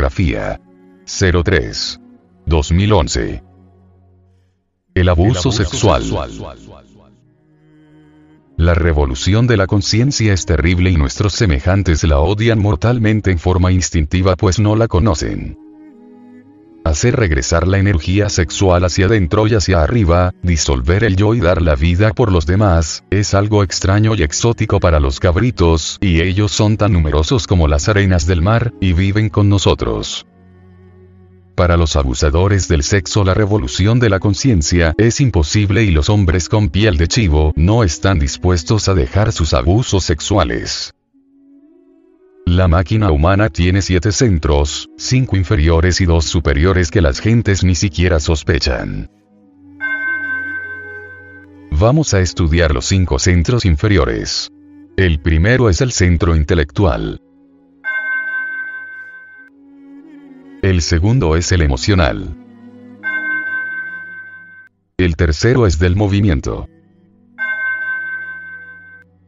Bibliografía. 03. 2011. El abuso, sexual. La revolución de la conciencia es terrible y nuestros semejantes la odian mortalmente en forma instintiva pues no la conocen. Hacer regresar la energía sexual hacia adentro y hacia arriba, disolver el yo y dar la vida por los demás, es algo extraño y exótico para los cabritos, y ellos son tan numerosos como las arenas del mar, y viven con nosotros. Para los abusadores del sexo la revolución de la conciencia es imposible y los hombres con piel de chivo no están dispuestos a dejar sus abusos sexuales. La máquina humana tiene siete centros, cinco inferiores y dos superiores que las gentes ni siquiera sospechan. Vamos a estudiar los cinco centros inferiores. El primero es el centro intelectual. El segundo es el emocional. El tercero es del movimiento.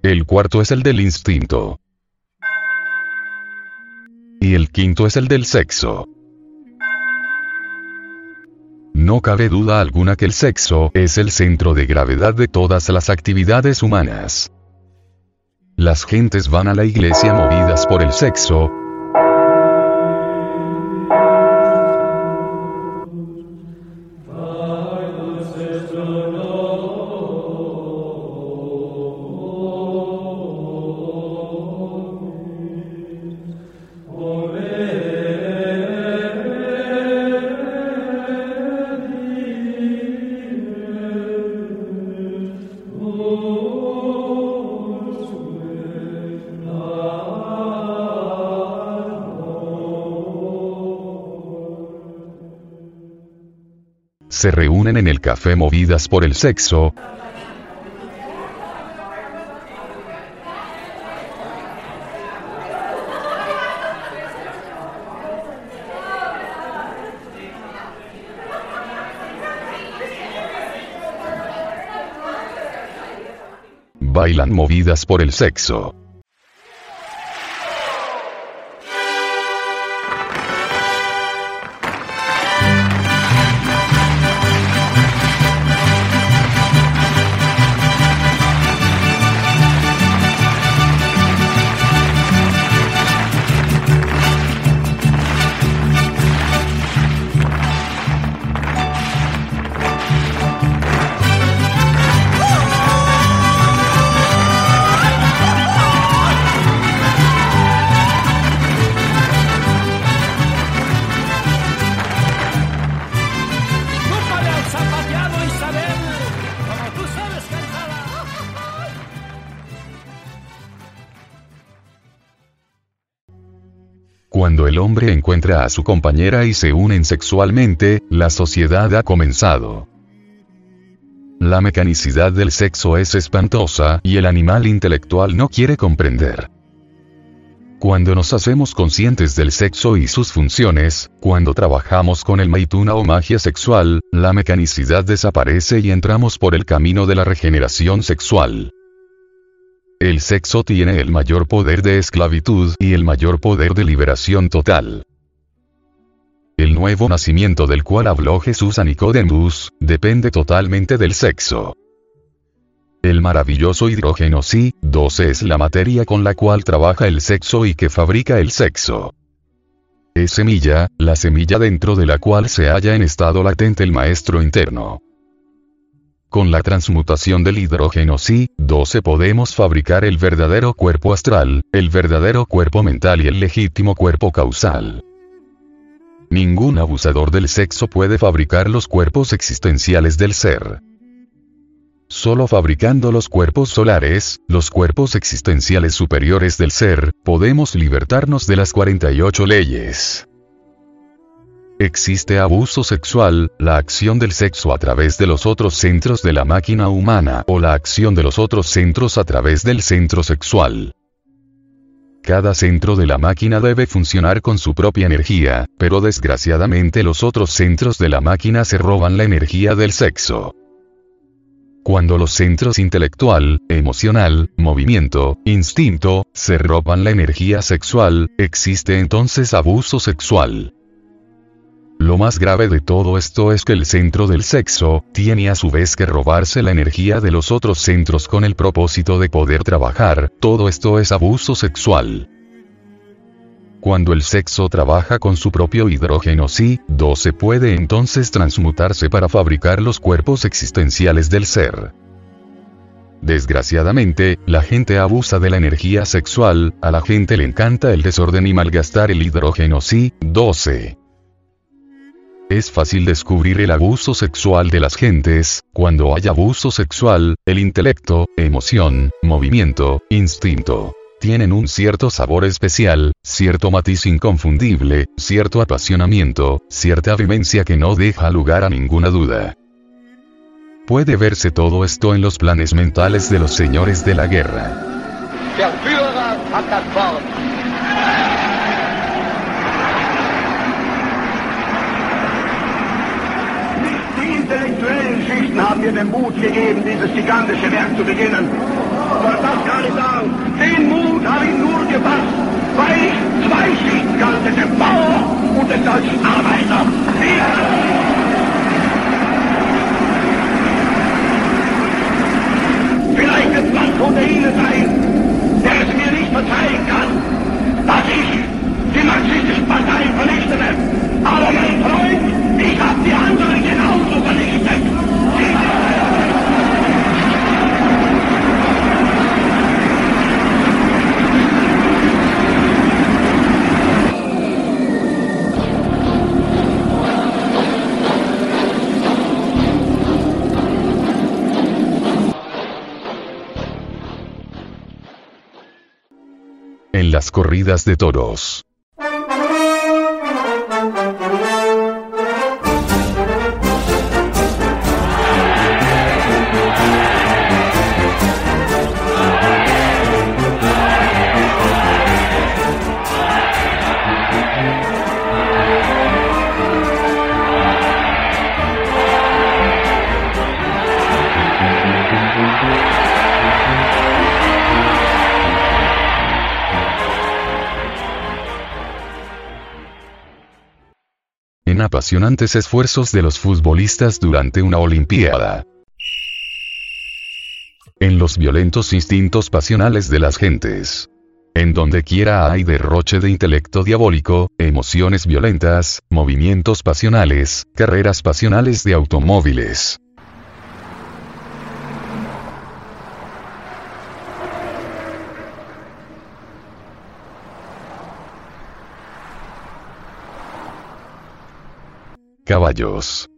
El cuarto es el del instinto. Y el quinto es el del sexo. No cabe duda alguna que el sexo es el centro de gravedad de todas las actividades humanas. Las gentes van a la iglesia movidas por el sexo, se reúnen en el café movidas por el sexo, bailan movidas por el sexo. El hombre encuentra a su compañera y se unen sexualmente, la sociedad ha comenzado. La mecanicidad del sexo es espantosa y el animal intelectual no quiere comprender. Cuando nos hacemos conscientes del sexo y sus funciones, cuando trabajamos con el maituna o magia sexual, la mecanicidad desaparece y entramos por el camino de la regeneración sexual. El sexo tiene el mayor poder de esclavitud y el mayor poder de liberación total. El nuevo nacimiento del cual habló Jesús a Nicodemus, depende totalmente del sexo. El maravilloso hidrógeno sí, 12 es la materia con la cual trabaja el sexo y que fabrica el sexo. Es semilla, la semilla dentro de la cual se halla en estado latente el maestro interno. Con la transmutación del hidrógeno sí, 12 podemos fabricar el verdadero cuerpo astral, el verdadero cuerpo mental y el legítimo cuerpo causal. Ningún abusador del sexo puede fabricar los cuerpos existenciales del ser. Solo fabricando los cuerpos solares, los cuerpos existenciales superiores del ser, podemos libertarnos de las 48 leyes. Existe abuso sexual, la acción del sexo a través de los otros centros de la máquina humana o la acción de los otros centros a través del centro sexual. Cada centro de la máquina debe funcionar con su propia energía, pero desgraciadamente los otros centros de la máquina se roban la energía del sexo. Cuando los centros intelectual, emocional, movimiento, instinto, se roban la energía sexual, existe entonces abuso sexual. Lo más grave de todo esto es que el centro del sexo, tiene a su vez que robarse la energía de los otros centros con el propósito de poder trabajar, todo esto es abuso sexual. Cuando el sexo trabaja con su propio hidrógeno sí, 12 puede entonces transmutarse para fabricar los cuerpos existenciales del ser. Desgraciadamente, la gente abusa de la energía sexual, a la gente le encanta el desorden y malgastar el hidrógeno sí, 12. Es fácil descubrir el abuso sexual de las gentes, cuando hay abuso sexual, el intelecto, emoción, movimiento, instinto tienen un cierto sabor especial, cierto matiz inconfundible, cierto apasionamiento, cierta vivencia que no deja lugar a ninguna duda. Puede verse todo esto en los planes mentales de los señores de la guerra. Aber das kann ich sagen. Den Mut habe ich nur gefasst, weil ich zwei Schichten kannte, den Bauer und den deutschen Arbeiter. Vielleicht wird man von der Ihnen sein, der es mir nicht verzeihen kann, dass ich die marxistische Partei vernichtete. Aber mein Freund, ich habe die anderen las corridas de toros. Apasionantes esfuerzos de los futbolistas durante una Olimpiada. En los violentos instintos pasionales de las gentes. En donde quiera hay derroche de intelecto diabólico, emociones violentas, movimientos pasionales, carreras pasionales de automóviles. Caballos.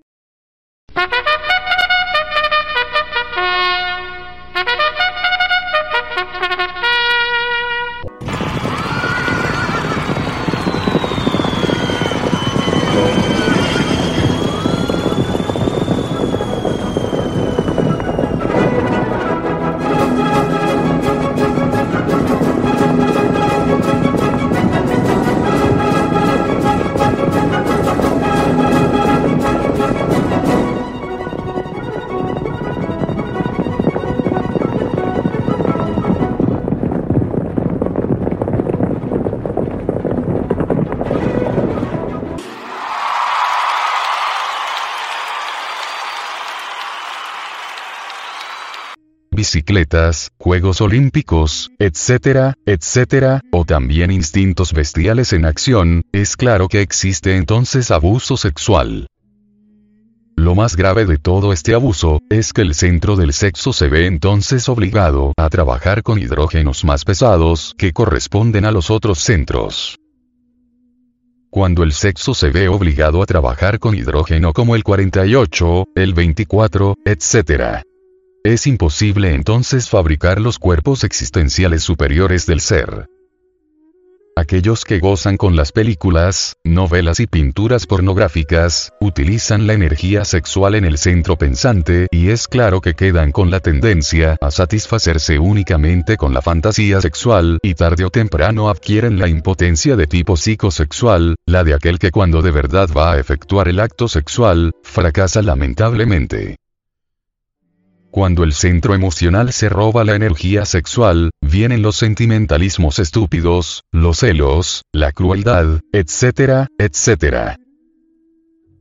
Bicicletas, Juegos Olímpicos, etcétera, etcétera, o también instintos bestiales en acción, es claro que existe entonces abuso sexual. Lo más grave de todo este abuso, es que el centro del sexo se ve entonces obligado a trabajar con hidrógenos más pesados que corresponden a los otros centros. Cuando el sexo se ve obligado a trabajar con hidrógeno como el 48, el 24, etc. Es imposible entonces fabricar los cuerpos existenciales superiores del ser. Aquellos que gozan con las películas, novelas y pinturas pornográficas, utilizan la energía sexual en el centro pensante y es claro que quedan con la tendencia a satisfacerse únicamente con la fantasía sexual y tarde o temprano adquieren la impotencia de tipo psicosexual, la de aquel que cuando de verdad va a efectuar el acto sexual, fracasa lamentablemente. Cuando el centro emocional se roba la energía sexual, vienen los sentimentalismos estúpidos, los celos, la crueldad, etcétera, etcétera.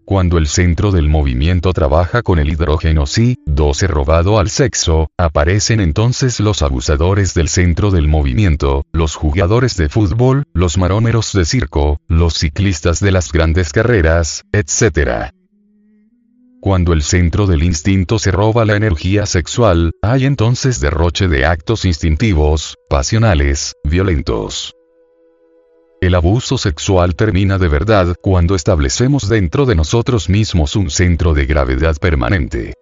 Cuando el centro del movimiento trabaja con el hidrógeno Si, 12 robado al sexo, aparecen entonces los abusadores del centro del movimiento, los jugadores de fútbol, los marómeros de circo, los ciclistas de las grandes carreras, etc. Cuando el centro del instinto se roba la energía sexual, hay entonces derroche de actos instintivos, pasionales, violentos. El abuso sexual termina de verdad cuando establecemos dentro de nosotros mismos un centro de gravedad permanente.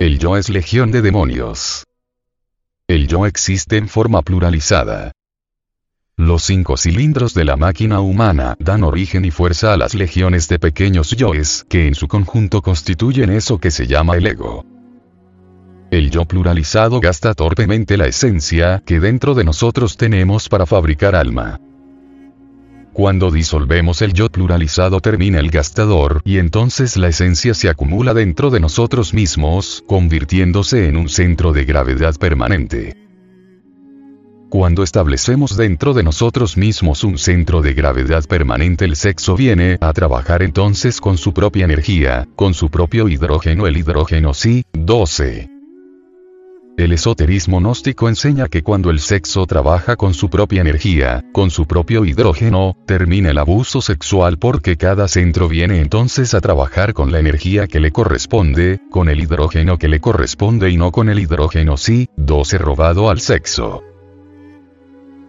El yo es legión de demonios. El yo existe en forma pluralizada. Los cinco cilindros de la máquina humana dan origen y fuerza a las legiones de pequeños yoes que en su conjunto constituyen eso que se llama el ego. El yo pluralizado gasta torpemente la esencia que dentro de nosotros tenemos para fabricar alma. Cuando disolvemos el yo pluralizado termina el gastador y entonces la esencia se acumula dentro de nosotros mismos, convirtiéndose en un centro de gravedad permanente. Cuando establecemos dentro de nosotros mismos un centro de gravedad permanente el sexo viene a trabajar entonces con su propia energía, con su propio hidrógeno el hidrógeno sí, 12. El esoterismo gnóstico enseña que cuando el sexo trabaja con su propia energía, con su propio hidrógeno, termina el abuso sexual porque cada centro viene entonces a trabajar con la energía que le corresponde, con el hidrógeno que le corresponde y no con el hidrógeno sí, 12 robado al sexo.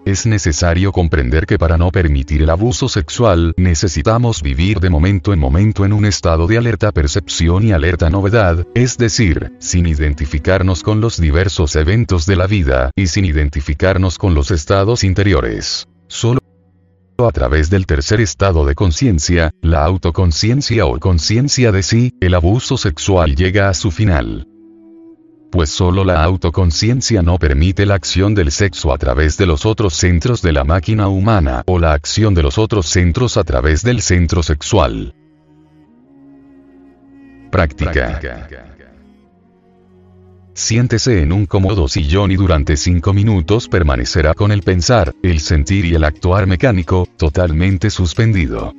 Es necesario comprender que para no permitir el abuso sexual necesitamos vivir de momento en momento en un estado de alerta percepción y alerta novedad, es decir, sin identificarnos con los diversos eventos de la vida y sin identificarnos con los estados interiores. Solo a través del tercer estado de conciencia, la autoconciencia o conciencia de sí, el abuso sexual llega a su final pues solo la autoconciencia no permite la acción del sexo a través de los otros centros de la máquina humana o la acción de los otros centros a través del centro sexual. Práctica. Siéntese en un cómodo sillón y durante 5 minutos permanecerá con el pensar, el sentir y el actuar mecánico, totalmente suspendido.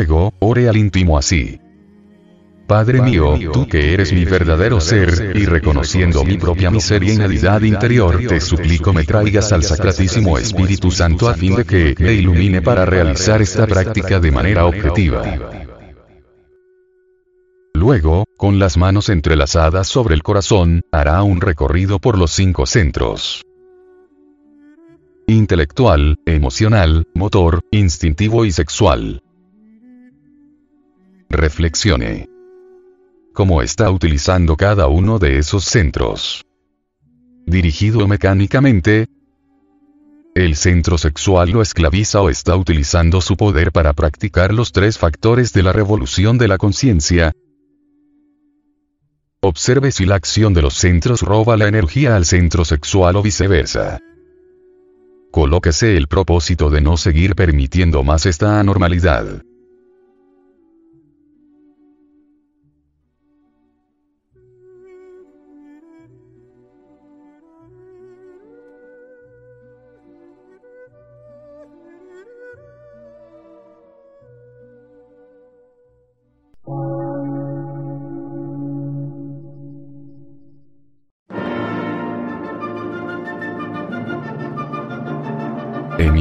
Luego, ore al íntimo así. Padre mío, tú que eres mi verdadero ser, y reconociendo mi propia miseria y nulidad interior, te suplico me traigas al Sacratísimo Espíritu Santo a fin de que me ilumine para realizar esta práctica de manera objetiva. Luego, con las manos entrelazadas sobre el corazón, hará un recorrido por los cinco centros. Intelectual, emocional, motor, instintivo y sexual. Reflexione. ¿Cómo está utilizando cada uno de esos centros? Dirigido mecánicamente, el centro sexual lo esclaviza o está utilizando su poder para practicar los tres factores de la revolución de la conciencia. Observe si la acción de los centros roba la energía al centro sexual o viceversa. Colóquese el propósito de no seguir permitiendo más esta anormalidad.